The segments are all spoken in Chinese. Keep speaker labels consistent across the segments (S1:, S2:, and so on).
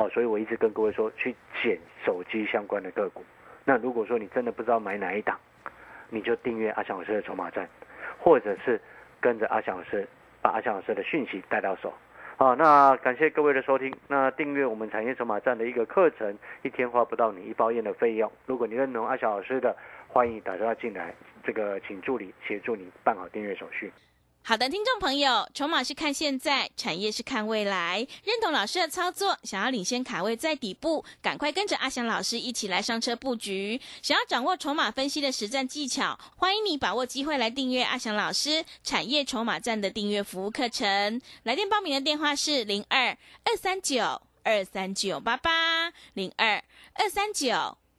S1: 哦，所以我一直跟各位说，去捡手机相关的个股。那如果说你真的不知道买哪一档，你就订阅阿翔老师的筹码站，或者是跟着阿翔老师把阿翔老师的讯息带到手。好，那感谢各位的收听。那订阅我们产业筹码站的一个课程，一天花不到你一包烟的费用。如果你认同阿翔老师的，欢迎打电话进来，这个请助理协助你办好订阅手续。
S2: 好的，听众朋友，筹码是看现在，产业是看未来。认同老师的操作，想要领先卡位在底部，赶快跟着阿翔老师一起来上车布局。想要掌握筹码分析的实战技巧，欢迎你把握机会来订阅阿翔老师产业筹码站的订阅服务课程。来电报名的电话是零二二三九二三九八八零二二三九。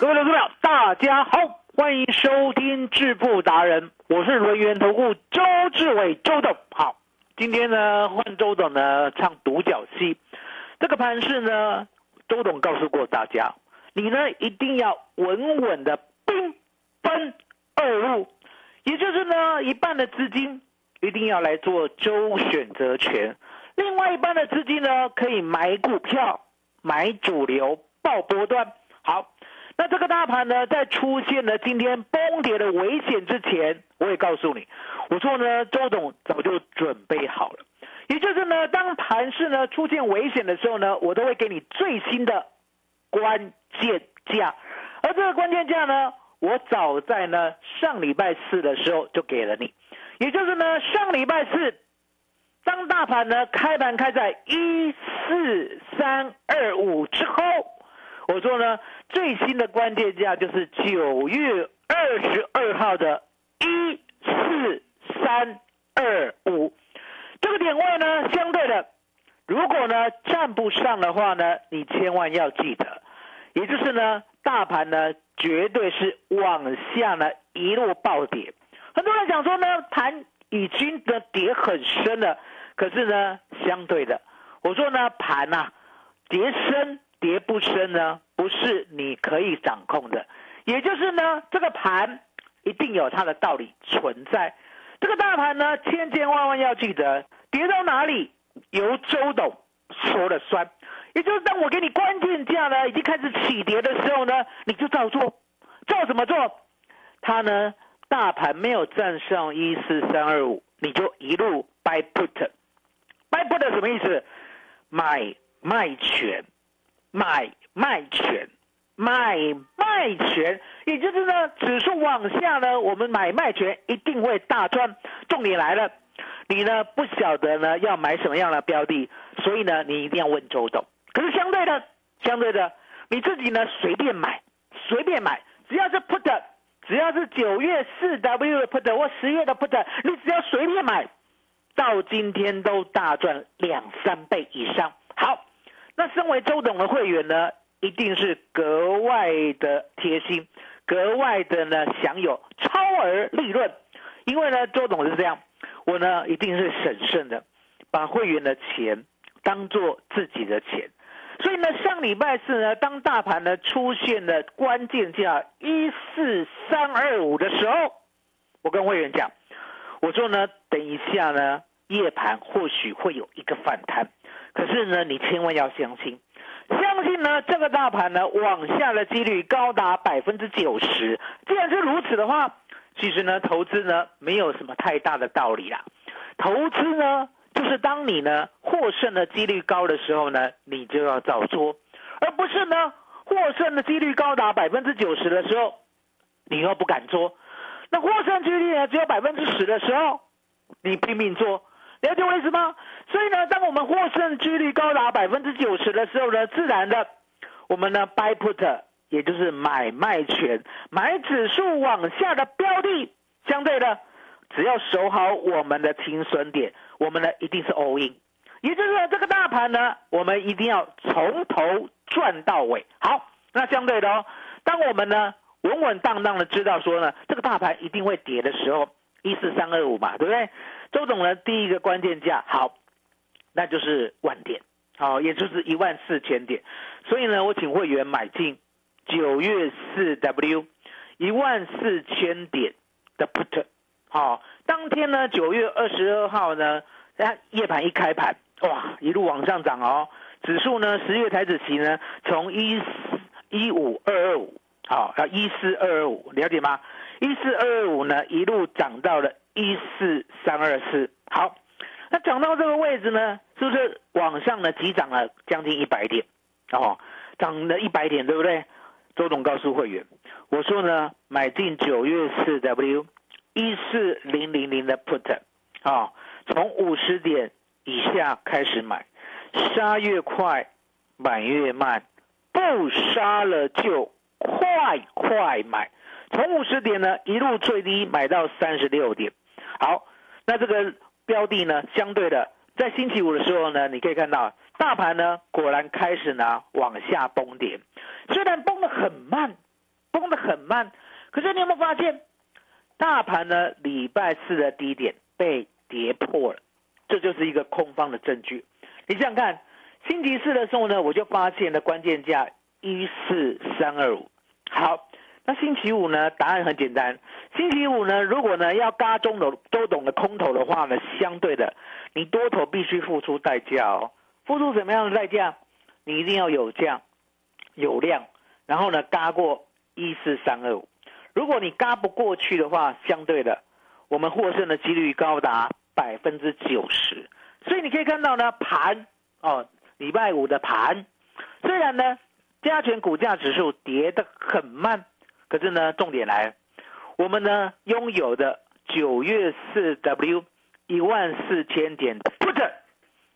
S3: 各位投资者，大家好，欢迎收听致富达人，我是轮源投顾周志伟周董。好，今天呢换周董呢唱独角戏，这个盘势呢，周董告诉过大家，你呢一定要稳稳的兵分二路，也就是呢一半的资金一定要来做周选择权。另外一半的资金呢，可以买股票、买主流、报波段。好，那这个大盘呢，在出现了今天崩跌的危险之前，我也告诉你，我说呢，周董早就准备好了。也就是呢，当盘市呢出现危险的时候呢，我都会给你最新的关键价。而这个关键价呢，我早在呢上礼拜四的时候就给了你。也就是呢，上礼拜四。当大盘呢开盘开在一四三二五之后，我说呢最新的关键价就是九月二十二号的一四三二五，这个点位呢相对的，如果呢站不上的话呢，你千万要记得，也就是呢大盘呢绝对是往下呢一路暴跌，很多人讲说呢盘。已经的跌很深了，可是呢，相对的，我说呢，盘呐，跌深跌不深呢，不是你可以掌控的，也就是呢，这个盘一定有它的道理存在。这个大盘呢，千千万万要记得，跌到哪里由周董说了算。也就是当我给你关键价呢，已经开始起跌的时候呢，你就照做，照怎么做？它呢？大盘没有站上一四三二五，你就一路 buy put，buy put 什么意思？买卖权，买卖权，买卖权，也就是呢，指数往下呢，我们买卖权一定会大赚。重点来了，你呢不晓得呢要买什么样的标的，所以呢你一定要问周董。可是相对的，相对的，你自己呢随便买，随便买，只要是 put，只要是九月四 W 的 put 或十月的 put，你只要随便买，到今天都大赚两三倍以上。好，那身为周董的会员呢，一定是格外的贴心，格外的呢享有超额利润，因为呢周董是这样，我呢一定是审慎的，把会员的钱当做自己的钱。所以呢，上礼拜四呢，当大盘呢出现了关键价一四三二五的时候，我跟会员讲，我说呢，等一下呢，夜盘或许会有一个反弹，可是呢，你千万要相信，相信呢，这个大盘呢往下的几率高达百分之九十。既然是如此的话，其实呢，投资呢没有什么太大的道理啦，投资呢。就是当你呢获胜的几率高的时候呢，你就要早做，而不是呢获胜的几率高达百分之九十的时候，你又不敢做。那获胜几率呢只有百分之十的时候，你拼命做，了解我意思吗？所以呢，当我们获胜几率高达百分之九十的时候呢，自然的，我们呢 buy put，也就是买卖权，买指数往下的标的，相对的。只要守好我们的停损点，我们呢一定是 all in，也就是说这个大盘呢，我们一定要从头赚到尾。好，那相对的哦，当我们呢稳稳当当的知道说呢，这个大盘一定会跌的时候，一四三二五嘛，对不对？周总呢第一个关键价好，那就是万点，好，也就是一万四千点。所以呢，我请会员买进九月四 W 一万四千点的 put。好，当天呢，九月二十二号呢，夜盘一开盘，哇，一路往上涨哦。指数呢，十月台子期呢，从一四一五二二五，好，到一四二二五，了解吗？一四二五呢，一路涨到了一四三二四。好，那涨到这个位置呢，是不是往上呢急涨了将近一百点？哦，涨了一百点，对不对？周董告诉会员，我说呢，买进九月四 W。一四零零零的 put，啊，从五十点以下开始买，杀越快，买越慢，不杀了就快快买，从五十点呢一路最低买到三十六点，好，那这个标的呢，相对的，在星期五的时候呢，你可以看到大盘呢果然开始呢往下崩点，虽然崩的很慢，崩的很慢，可是你有没有发现？大盘呢，礼拜四的低点被跌破了，这就是一个空方的证据。你想想看，星期四的时候呢，我就发现了关键价一四三二五。好，那星期五呢？答案很简单。星期五呢，如果呢要嘎中的都懂得空头的话呢，相对的，你多头必须付出代价哦。付出什么样的代价？你一定要有价有量，然后呢嘎过一四三二五。如果你嘎不过去的话，相对的，我们获胜的几率高达百分之九十。所以你可以看到呢，盘哦，礼拜五的盘，虽然呢加权股价指数跌得很慢，可是呢，重点来，我们呢拥有的九月四 W 一万四千点 put，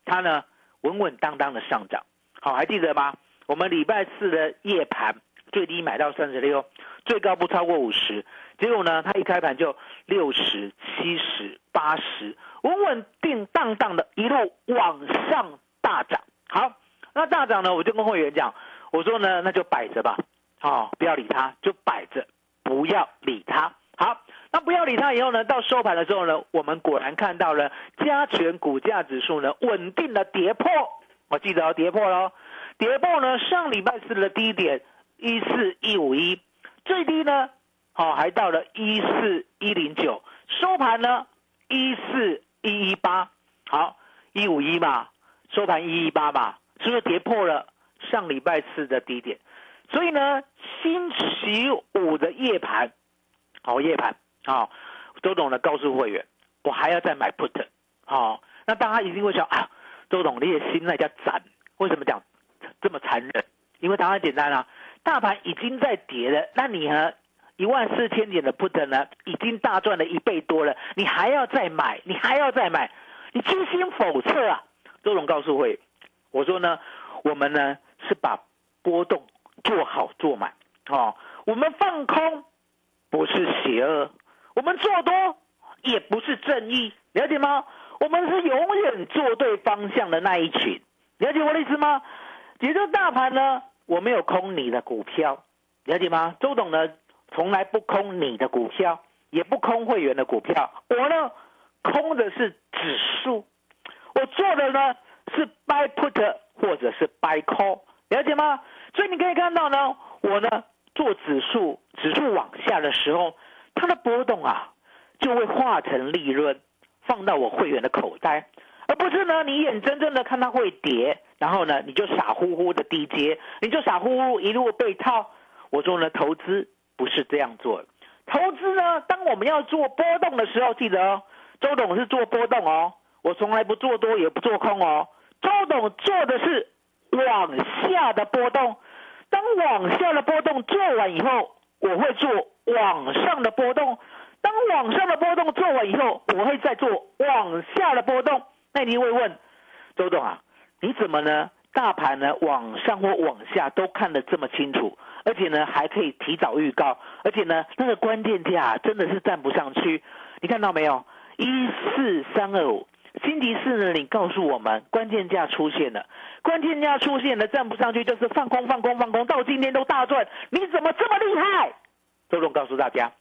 S3: 它呢稳稳当当的上涨。好，还记得吗？我们礼拜四的夜盘最低买到三十六。最高不超过五十，结果呢，它一开盘就六十七十八十，稳稳定当当的一路往上大涨。好，那大涨呢，我就跟会员讲，我说呢，那就摆着吧，哦，不要理它，就摆着，不要理它。好，那不要理它以后呢，到收盘的时候呢，我们果然看到了加权股价指数呢稳定的跌破，我记得要跌破喽，跌破呢上礼拜四的低点一四一五一。最低呢，好还到了一四一零九，收盘呢一四一一八，好一五一嘛，收盘一一八嘛，是不是跌破了上礼拜四的低点？所以呢，星期五的夜盘，好夜盘，好周董呢告诉会员，我还要再买 put，好，那大家一定会想啊，周董你也心那叫斩，为什么讲这么残忍？因为答案简单啊。大盘已经在跌了，那你呢？一万四千点的 put 呢，已经大赚了一倍多了，你还要再买，你还要再买，你居心叵测啊！周总告诉会，我说呢，我们呢是把波动做好做满，哦，我们放空不是邪恶，我们做多也不是正义，了解吗？我们是永远做对方向的那一群，了解我的意思吗？也就大盘呢，我没有空你的股票，了解吗？周董呢？从来不空你的股票，也不空会员的股票。我呢，空的是指数。我做的呢是 buy put 或者是 buy call，了解吗？所以你可以看到呢，我呢做指数，指数往下的时候，它的波动啊就会化成利润放到我会员的口袋，而不是呢你眼睁睁的看它会跌，然后呢你就傻乎乎的低接，你就傻乎乎一路被套。我说呢，投资。不是这样做，投资呢？当我们要做波动的时候，记得哦，周董是做波动哦，我从来不做多也不做空哦。周董做的是往下的波动，当往下的波动做完以后，我会做往上的波动。当往上的波动做完以后，我会再做往下的波动。那你会问，周董啊，你怎么呢？大盘呢往上或往下都看得这么清楚？而且呢，还可以提早预告，而且呢，那个关键价真的是站不上去。你看到没有？一四三二五，星期四呢，你告诉我们关键价出现了，关键价出现了，站不上去就是放空、放空、放空，到今天都大赚，你怎么这么厉害？周总告诉大家，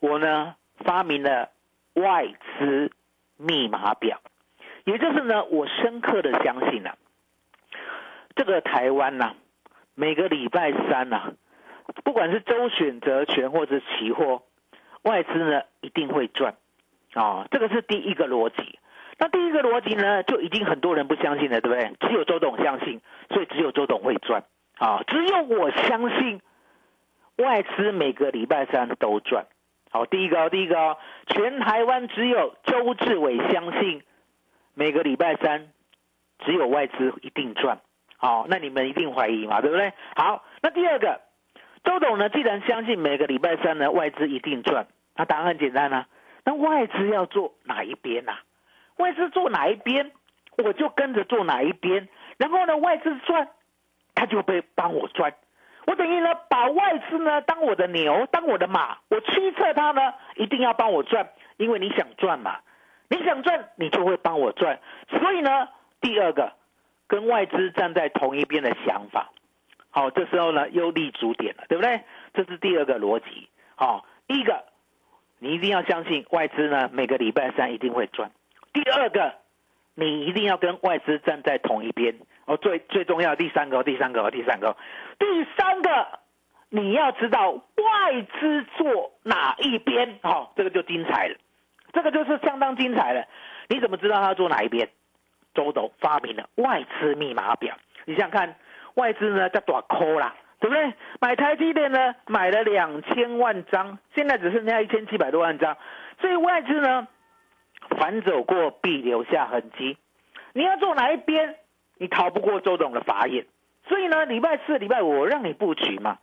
S3: 我呢发明了外资密码表，也就是呢，我深刻的相信了，这个台湾呐。每个礼拜三呐，不管是周选择权或者期货，外资呢一定会赚，啊，这个是第一个逻辑。那第一个逻辑呢，就已经很多人不相信了，对不对？只有周董相信，所以只有周董会赚，啊，只有我相信外资每个礼拜三都赚。好，第一个，第一个，全台湾只有周志伟相信每个礼拜三只有外资一定赚。好，那你们一定怀疑嘛，对不对？好，那第二个，周董呢，既然相信每个礼拜三呢外资一定赚，那答案很简单啊，那外资要做哪一边呐？外资做哪一边，我就跟着做哪一边。然后呢，外资赚，他就被帮我赚。我等于呢，把外资呢当我的牛，当我的马，我驱策他呢，一定要帮我赚，因为你想赚嘛，你想赚，你就会帮我赚。所以呢，第二个。跟外资站在同一边的想法，好，这时候呢又立足点了，对不对？这是第二个逻辑。好，第一个，你一定要相信外资呢每个礼拜三一定会赚。第二个，你一定要跟外资站在同一边。哦，最最重要第三个，第三个，第三个，第三个，你要知道外资做哪一边。好，这个就精彩了，这个就是相当精彩了。你怎么知道他做哪一边？周董发明了外资密码表，你想看，外资呢在短抠啦，对不对？买台积电呢买了两千万张，现在只剩下一千七百多万张，所以外资呢反走过必留下痕迹。你要做哪一边，你逃不过周董的法眼。所以呢，礼拜四、礼拜五我让你布局嘛，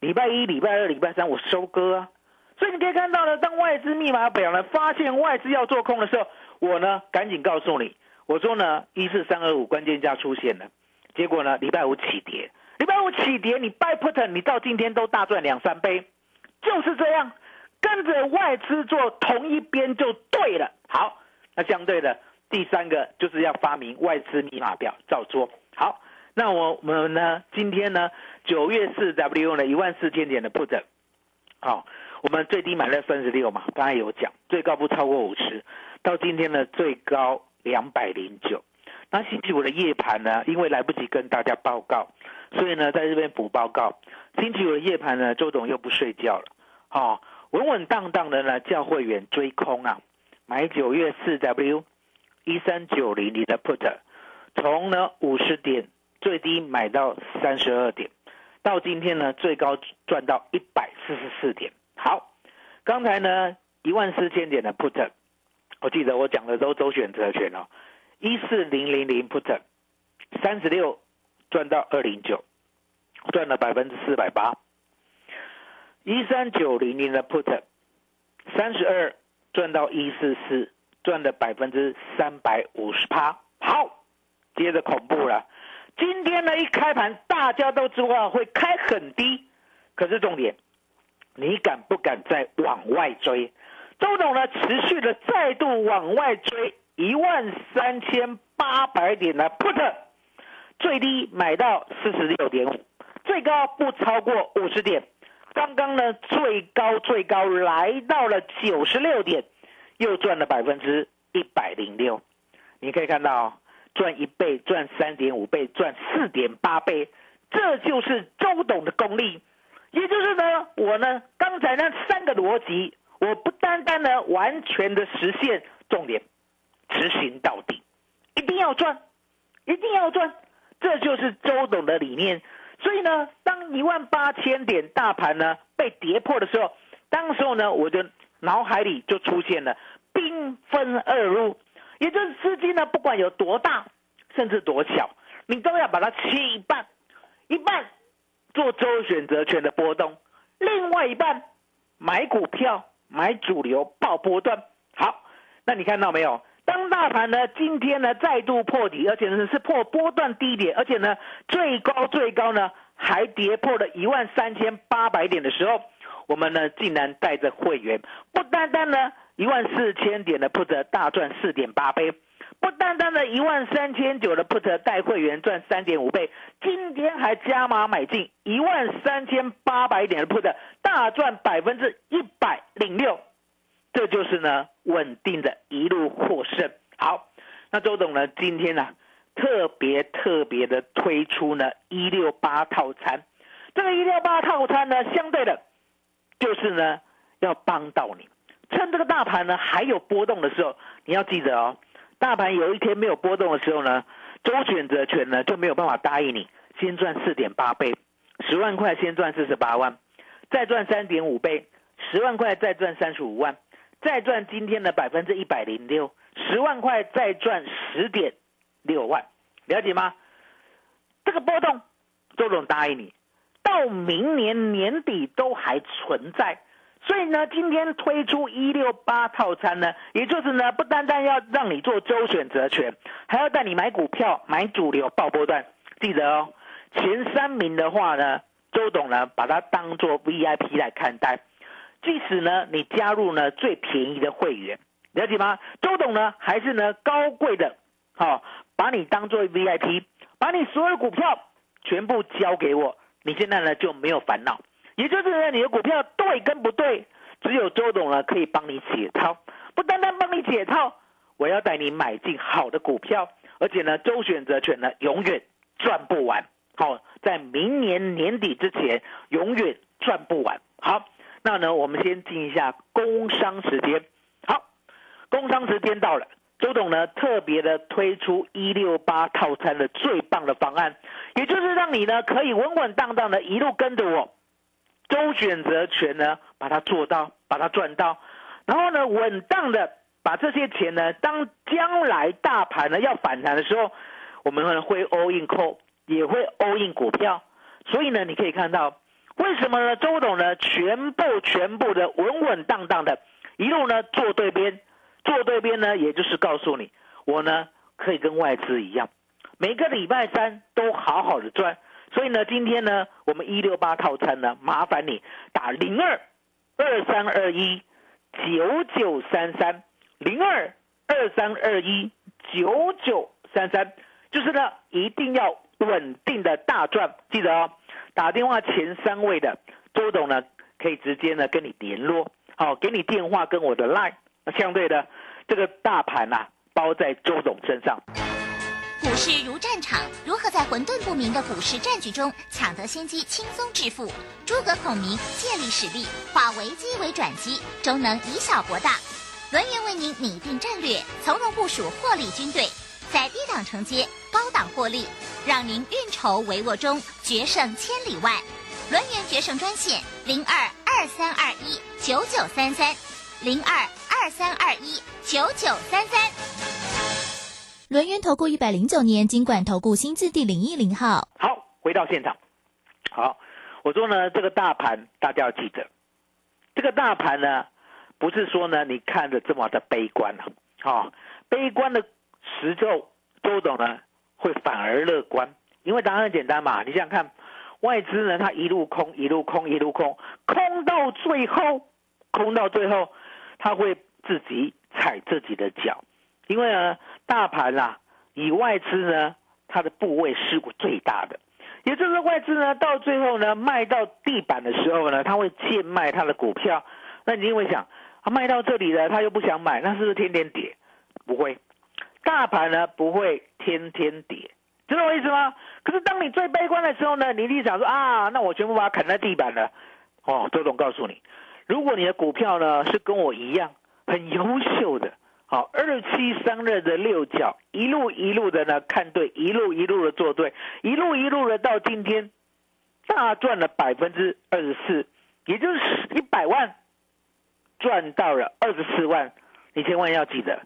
S3: 礼拜一、礼拜二、礼拜三我收割啊。所以你可以看到呢，当外资密码表呢发现外资要做空的时候，我呢赶紧告诉你。我说呢，一四三二五关键价出现了，结果呢，礼拜五起跌，礼拜五起跌，你 buy put，你到今天都大赚两三倍，就是这样，跟着外资做同一边就对了。好，那相对的第三个就是要发明外资密码表，照做。好，那我们呢，今天呢，九月四 W 呢一万四千点的 put，好，我们最低买了三十六嘛，刚才有讲，最高不超过五十，到今天呢最高。两百零九，那星期五的夜盘呢？因为来不及跟大家报告，所以呢，在这边补报告。星期五的夜盘呢，周董又不睡觉了，好，稳稳当当的呢，叫会员追空啊，买九月四 W 一三九零零的 put，从呢五十点最低买到三十二点，到今天呢最高赚到一百四十四点。好，刚才呢一万四千点的 put。我记得我讲的都周选择权哦，一四零零零 put，三十六赚到二零九，赚了百分之四百八。一三九零零的 put，三十二赚到一四四，赚了百分之三百五十趴。好，接着恐怖了。今天呢一开盘，大家都知道会开很低，可是重点，你敢不敢再往外追？周董呢持续的再度往外追一万三千八百点的 put，最低买到四十六点五，最高不超过五十点。刚刚呢最高最高来到了九十六点，又赚了百分之一百零六。你可以看到。赚一倍，赚三点五倍，赚四点八倍，这就是周董的功力。也就是呢，我呢刚才那三个逻辑，我不单单呢完全的实现，重点执行到底，一定要赚，一定要赚，这就是周董的理念。所以呢，当一万八千点大盘呢被跌破的时候，当时候呢，我的脑海里就出现了兵分二路。也就是资金呢，不管有多大，甚至多小，你都要把它切一半，一半做周选择权的波动，另外一半买股票、买主流、报波段。好，那你看到没有？当大盘呢今天呢再度破底，而且呢是破波段低点，而且呢最高最高呢还跌破了一万三千八百点的时候，我们呢竟然带着会员，不单单呢。一万四千点的 put 大赚四点八倍，不单单的一万三千九的 put 带会员赚三点五倍，今天还加码买进一万三千八百点的 put 大赚百分之一百零六，这就是呢稳定的一路获胜。好，那周董呢今天呢特别特别的推出呢一六八套餐，这个一六八套餐呢相对的，就是呢要帮到你。趁这个大盘呢还有波动的时候，你要记得哦，大盘有一天没有波动的时候呢，周选择权呢就没有办法答应你先赚四点八倍，十万块先赚四十八万，再赚三点五倍，十万块再赚三十五万，再赚今天的百分之一百零六，十万块再赚十点六万，了解吗？这个波动，周总答应你，到明年年底都还存在。所以呢，今天推出一六八套餐呢，也就是呢，不单单要让你做周选择权，还要带你买股票、买主流、爆波段。记得哦，前三名的话呢，周董呢把它当做 VIP 来看待。即使呢你加入呢最便宜的会员，了解吗？周董呢还是呢高贵的，好，把你当做 VIP，把你所有股票全部交给我，你现在呢就没有烦恼。也就是呢，你的股票对跟不对，只有周董呢可以帮你解套。不单单帮你解套，我要带你买进好的股票，而且呢，周选择权呢永远赚不完。好，在明年年底之前，永远赚不完。好，那呢，我们先进一下工商时间。好，工商时间到了，周董呢特别的推出一六八套餐的最棒的方案，也就是让你呢可以稳稳当当的一路跟着我。周选择权呢，把它做到，把它赚到，然后呢，稳当的把这些钱呢，当将来大盘呢要反弹的时候，我们会 all in call，也会 all in 股票。所以呢，你可以看到，为什么呢？周董呢，全部全部的稳稳当当的，一路呢做对边，做对边呢，也就是告诉你，我呢可以跟外资一样，每个礼拜三都好好的赚。所以呢，今天呢，我们一六八套餐呢，麻烦你打零二二三二一九九三三零二二三二一九九三三，就是呢，一定要稳定的大赚，记得哦。打电话前三位的周董呢，可以直接呢跟你联络，好，给你电话跟我的 line。相对的，这个大盘呐，包在周董身上。
S4: 股市如战场，如何在混沌不明的股市战局中抢得先机，轻松致富？诸葛孔明借力使力，化危机为转机，终能以小博大。轮源为您拟定战略，从容部署获利军队，在低档承接，高档获利，让您运筹帷幄中决胜千里外。轮源决胜专线零二二三二一九九三三零二二三二一九九三三。
S5: 轮源投顾一百零九年金管投顾新字第零一零号。
S3: 好，回到现场。好，我说呢，这个大盘大家要记得，这个大盘呢，不是说呢你看着这么的悲观了，好，悲观的时候，周董呢会反而乐观，因为答案很简单嘛，你想想看，外资呢它一路空，一路空，一路空，空到最后，空到最后，它会自己踩自己的脚，因为呢大盘啊，以外资呢它的部位是最大的。也就是外资呢，到最后呢，卖到地板的时候呢，他会贱卖他的股票。那你因为想，他卖到这里了，他又不想买，那是不是天天跌？不会，大盘呢不会天天跌，知道我意思吗？可是当你最悲观的时候呢，你一定想说啊，那我全部把它砍在地板了。哦，周总告诉你，如果你的股票呢是跟我一样很优秀的。好，二七三二的六角，一路一路的呢看对，一路一路的做对，一路一路的到今天，大赚了百分之二十四，也就是一百万赚到了二十四万。你千万要记得，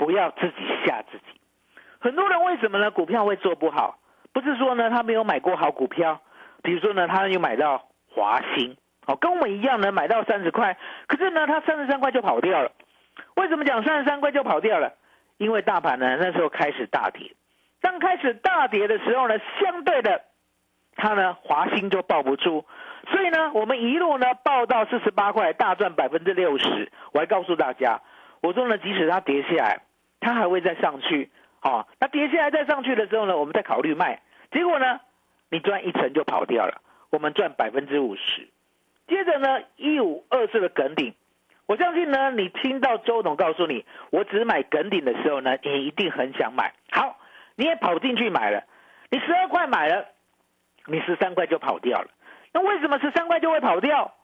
S3: 不要自己吓自己。很多人为什么呢？股票会做不好，不是说呢他没有买过好股票，比如说呢他又买到华兴，哦，跟我们一样呢买到三十块，可是呢他三十三块就跑掉了。为什么讲三十三块就跑掉了？因为大盘呢那时候开始大跌，当开始大跌的时候呢，相对的，他呢华兴就抱不住，所以呢我们一路呢报到四十八块，大赚百分之六十。我还告诉大家，我说呢即使它跌下来，它还会再上去。好，那跌下来再上去的时候呢，我们再考虑卖。结果呢，你赚一层就跑掉了，我们赚百分之五十。接着呢，一五二四的梗顶。我相信呢，你听到周董告诉你，我只买梗顶的时候呢，你一定很想买。好，你也跑进去买了，你十二块买了，你十三块就跑掉了。那为什么十三块就会跑掉？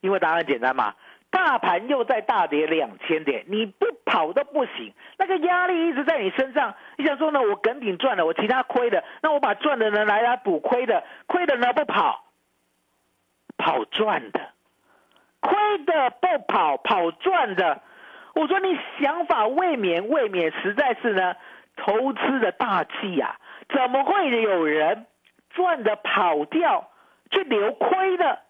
S3: 因为答案简单嘛，大盘又在大跌两千点，你不跑都不行，那个压力一直在你身上。你想说呢，我梗顶赚了，我其他亏的，那我把赚的呢来来补亏的，亏的呢不跑，跑赚的。亏的不跑，跑赚的。我说你想法未免未免实在是呢，投资的大忌呀！怎么会有人赚的跑掉去留亏的？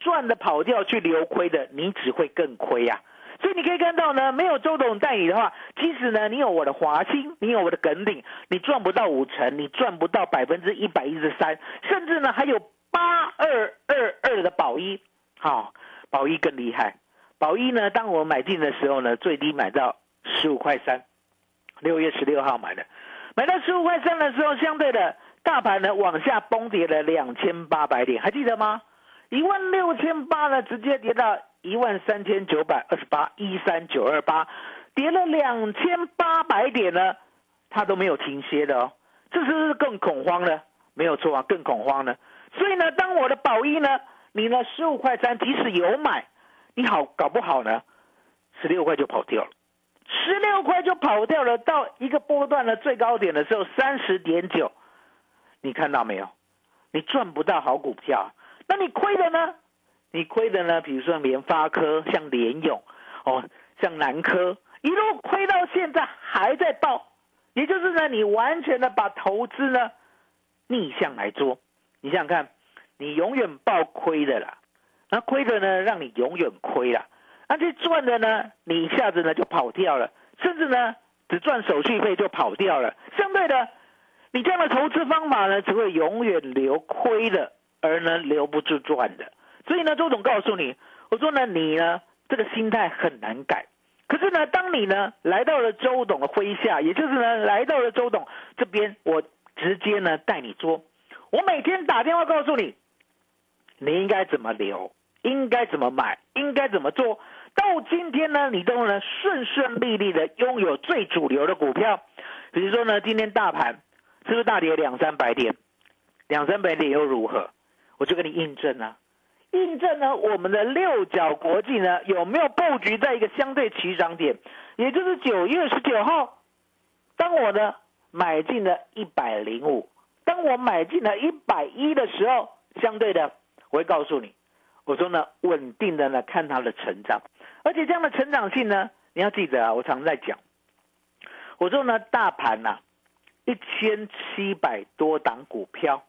S3: 赚的跑掉去留亏的，你只会更亏呀！所以你可以看到呢，没有周董带你的话，即使呢你有我的华兴，你有我的耿鼎，你赚不到五成，你赚不到百分之一百一十三，甚至呢还有八二二二的保一，好。宝一更厉害，宝一呢？当我买进的时候呢，最低买到十五块三，六月十六号买的，买到十五块三的时候，相对的大盘呢往下崩跌了两千八百点，还记得吗？一万六千八呢，直接跌到一万三千九百二十八，一三九二八，跌了两千八百点呢，它都没有停歇的哦，这是不是更恐慌呢？没有错啊，更恐慌呢。所以呢，当我的宝一呢？你呢？十五块三，即使有买，你好搞不好呢，十六块就跑掉了，十六块就跑掉了。到一个波段的最高点的时候，三十点九，你看到没有？你赚不到好股票，那你亏的呢？你亏的呢？比如说联发科、像联勇，哦，像南科，一路亏到现在还在爆，也就是呢，你完全的把投资呢逆向来做，你想想看。你永远爆亏的啦，那亏的呢，让你永远亏了；那这赚的呢，你一下子呢就跑掉了，甚至呢只赚手续费就跑掉了。相对的，你这样的投资方法呢，只会永远留亏的，而呢留不住赚的。所以呢，周总告诉你，我说呢，你呢这个心态很难改。可是呢，当你呢来到了周董的麾下，也就是呢来到了周董这边，我直接呢带你做，我每天打电话告诉你。你应该怎么留？应该怎么买？应该怎么做到今天呢？你都能顺顺利利的拥有最主流的股票。比如说呢，今天大盘是不是大跌两三百点？两三百点又如何？我就跟你印证啊，印证呢，我们的六角国际呢有没有布局在一个相对起涨点？也就是九月十九号，当我呢买进了一百零五，当我买进了一百一的时候，相对的。我会告诉你，我说呢，稳定的呢，看它的成长，而且这样的成长性呢，你要记得啊，我常在讲，我说呢，大盘呐，一千七百多档股票，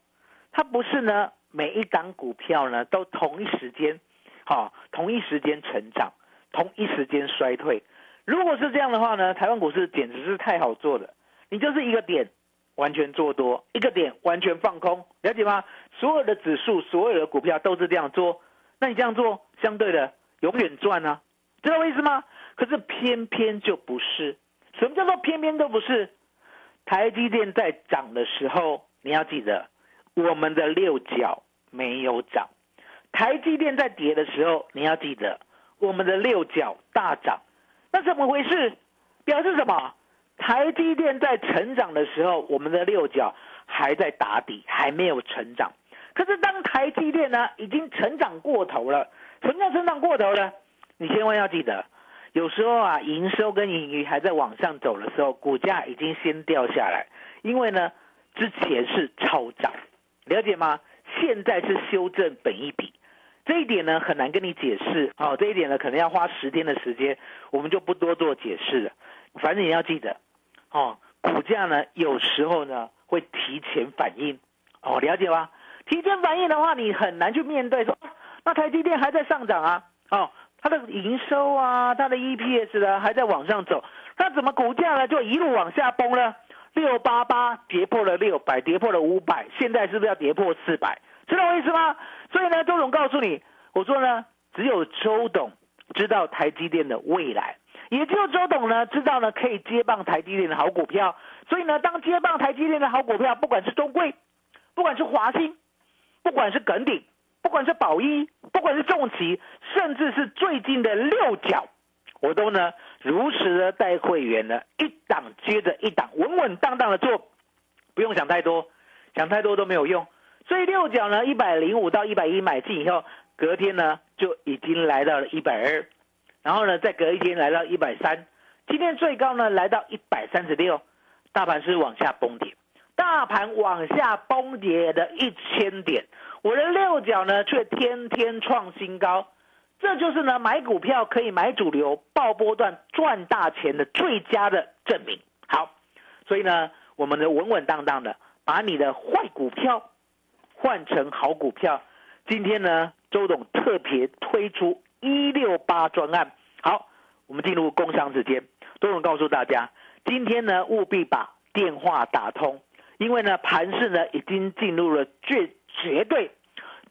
S3: 它不是呢每一档股票呢都同一时间，好、同一时间成长，同一时间衰退。如果是这样的话呢，台湾股市简直是太好做了。你就是一个点完全做多，一个点完全放空，了解吗？所有的指数，所有的股票都是这样做。那你这样做，相对的永远赚啊，知道我意思吗？可是偏偏就不是。什么叫做偏偏都不是？台积电在涨的时候，你要记得，我们的六角没有涨；台积电在跌的时候，你要记得，我们的六角大涨。那怎么回事？表示什么？台积电在成长的时候，我们的六角还在打底，还没有成长。可是当台积电呢，已经成长过头了。什么叫成长过头呢？你千万要记得，有时候啊，营收跟盈余还在往上走的时候，股价已经先掉下来，因为呢，之前是超涨，了解吗？现在是修正本一比，这一点呢很难跟你解释哦。这一点呢可能要花十天的时间，我们就不多做解释了。反正你要记得，哦，股价呢有时候呢会提前反应，哦，了解吗？提前反应的话，你很难去面对说，那台积电还在上涨啊，哦，它的营收啊，它的 EPS 呢还在往上走，那怎么股价呢就一路往下崩呢？六八八跌破了六百，跌破了五百，现在是不是要跌破四百？知道我意思吗？所以呢，周总告诉你，我说呢，只有周董知道台积电的未来，也只有周董呢知道呢可以接棒台积电的好股票。所以呢，当接棒台积电的好股票，不管是中贵，不管是华兴，不管是耿鼎，不管是宝一，不管是重旗，甚至是最近的六角，我都呢如实的带会员呢一档接着一档，稳稳当当的做，不用想太多，想太多都没有用。所以六角呢，一百零五到一百一买进以后，隔天呢就已经来到了一百二，然后呢再隔一天来到一百三，今天最高呢来到一百三十六，大盘是往下崩跌，大盘往下崩跌的一千点，我的六角呢却天天创新高，这就是呢买股票可以买主流、爆波段赚大钱的最佳的证明。好，所以呢，我们的稳稳当当的把你的坏股票换成好股票。今天呢，周董特别推出一六八专案。好，我们进入工商时间，周董告诉大家，今天呢务必把电话打通，因为呢盘市呢已经进入了最绝对、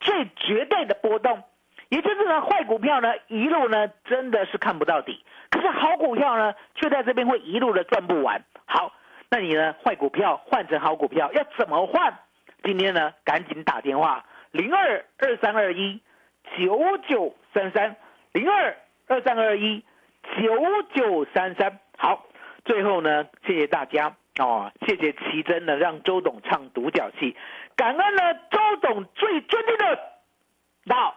S3: 最绝对的波动。也就是呢，坏股票呢一路呢真的是看不到底，可是好股票呢却在这边会一路的赚不完。好，那你呢坏股票换成好股票要怎么换？今天呢赶紧打电话零二二三二一九九三三零二二三二一九九三三。好，最后呢谢谢大家哦，谢谢奇珍呢让周董唱独角戏，感恩呢周董最尊敬的到。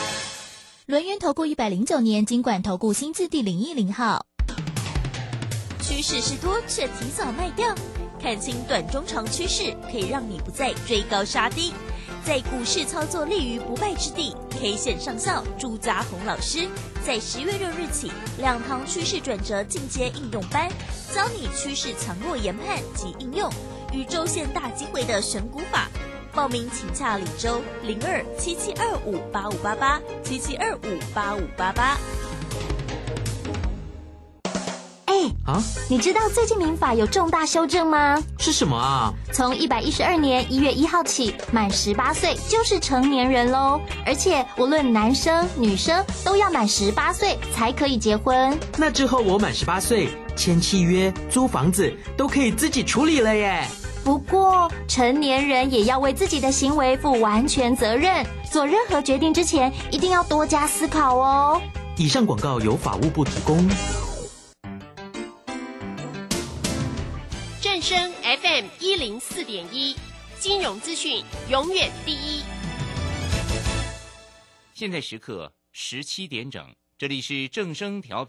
S5: 轮源投顾一百零九年经管投顾新字第零一零号。
S2: 趋势是多，却提早卖掉。看清短中长趋势，可以让你不再追高杀低，在股市操作立于不败之地。K 线上校朱家红老师在十月六日起，两堂趋势转折进阶应用班，教你趋势强弱研判及应用，与周线大机会的选股法。
S6: 报名请洽李周零二七七二五八五八八七七二五八五八八。
S7: 哎啊！你知道最近民法有重大修正吗？
S8: 是什么啊？
S7: 从一百一十二年一月一号起，满十八岁就是成年人喽。而且无论男生女生都要满十八岁才可以结婚。
S8: 那之后我满十八岁，签契约、租房子都可以自己处理了耶。
S7: 不过成年人也要为自己的行为负完全责任，做任何决定之前一定要多加思考哦。
S8: 以上广告由法务部提供。
S9: 正声 FM 一零四点一，金融资讯永远第一。
S10: 现在时刻十七点整，这里是正声调频。